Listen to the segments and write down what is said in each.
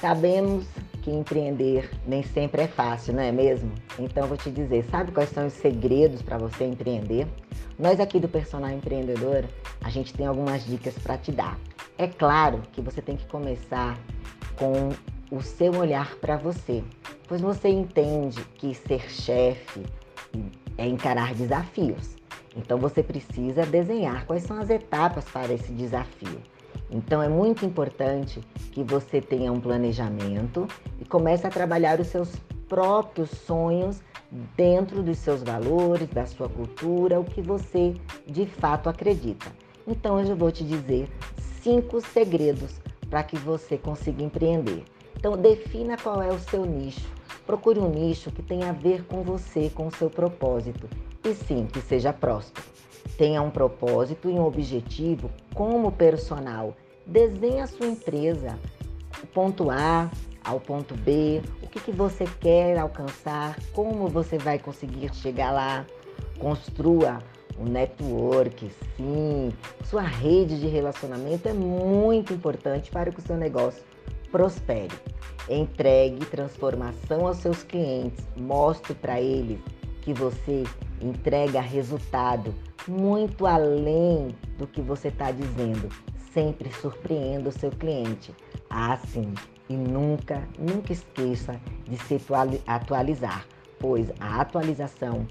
Sabemos que empreender nem sempre é fácil, não é mesmo? Então vou te dizer, sabe quais são os segredos para você empreender? Nós aqui do Personal Empreendedor, a gente tem algumas dicas para te dar. É claro que você tem que começar com o seu olhar para você, pois você entende que ser chefe é encarar desafios. Então você precisa desenhar quais são as etapas para esse desafio. Então é muito importante que você tenha um planejamento e comece a trabalhar os seus próprios sonhos dentro dos seus valores, da sua cultura, o que você de fato acredita. Então hoje eu vou te dizer cinco segredos para que você consiga empreender. Então defina qual é o seu nicho. Procure um nicho que tenha a ver com você, com o seu propósito e sim, que seja próspero. Tenha um propósito e um objetivo como personal. Desenhe a sua empresa, o ponto A ao ponto B, o que, que você quer alcançar, como você vai conseguir chegar lá. Construa um network, sim. Sua rede de relacionamento é muito importante para que o seu negócio prospere. Entregue transformação aos seus clientes, mostre para eles que você entrega resultado muito além do que você está dizendo. Sempre surpreenda o seu cliente. Assim, e nunca, nunca esqueça de se atualizar, pois a atualização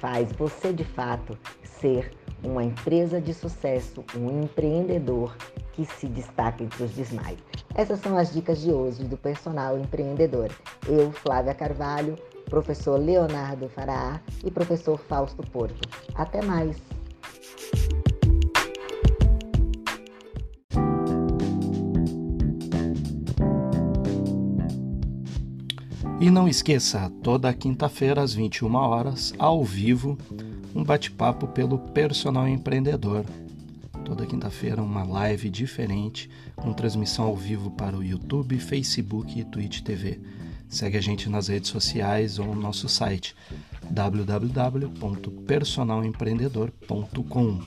faz você de fato ser uma empresa de sucesso, um empreendedor que se destaca entre os demais. Essas são as dicas de hoje do personal empreendedor. Eu, Flávia Carvalho, professor Leonardo Fará e professor Fausto Porto. Até mais! E não esqueça, toda quinta-feira às 21 horas, ao vivo, um bate-papo pelo Personal Empreendedor. Toda quinta-feira uma live diferente, com transmissão ao vivo para o YouTube, Facebook e Twitch TV. Segue a gente nas redes sociais ou no nosso site www.personalempreendedor.com.